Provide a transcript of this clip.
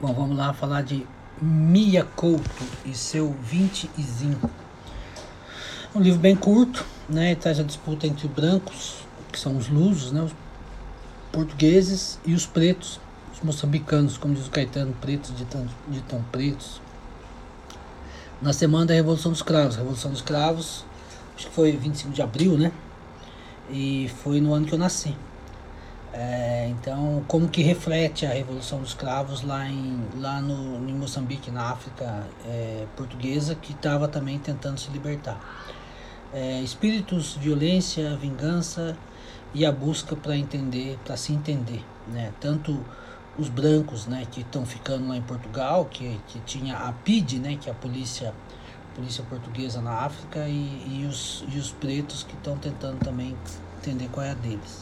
Bom, vamos lá falar de Mia Couto e seu 20 e zinco. Um livro bem curto, né? Traz a disputa entre brancos, que são os lusos, né? Os portugueses e os pretos, os moçambicanos, como diz o Caetano, pretos de tão, de tão pretos. Na semana da Revolução dos Cravos. Revolução dos Cravos, acho que foi 25 de abril, né? E foi no ano que eu nasci. É, então, como que reflete a Revolução dos Cravos lá em, lá no, em Moçambique, na África é, portuguesa, que estava também tentando se libertar. É, espíritos, violência, vingança e a busca para entender, para se entender, né? Tanto os brancos, né, que estão ficando lá em Portugal, que, que tinha a PID, né, que é a polícia polícia portuguesa na África, e, e, os, e os pretos que estão tentando também entender qual é a deles.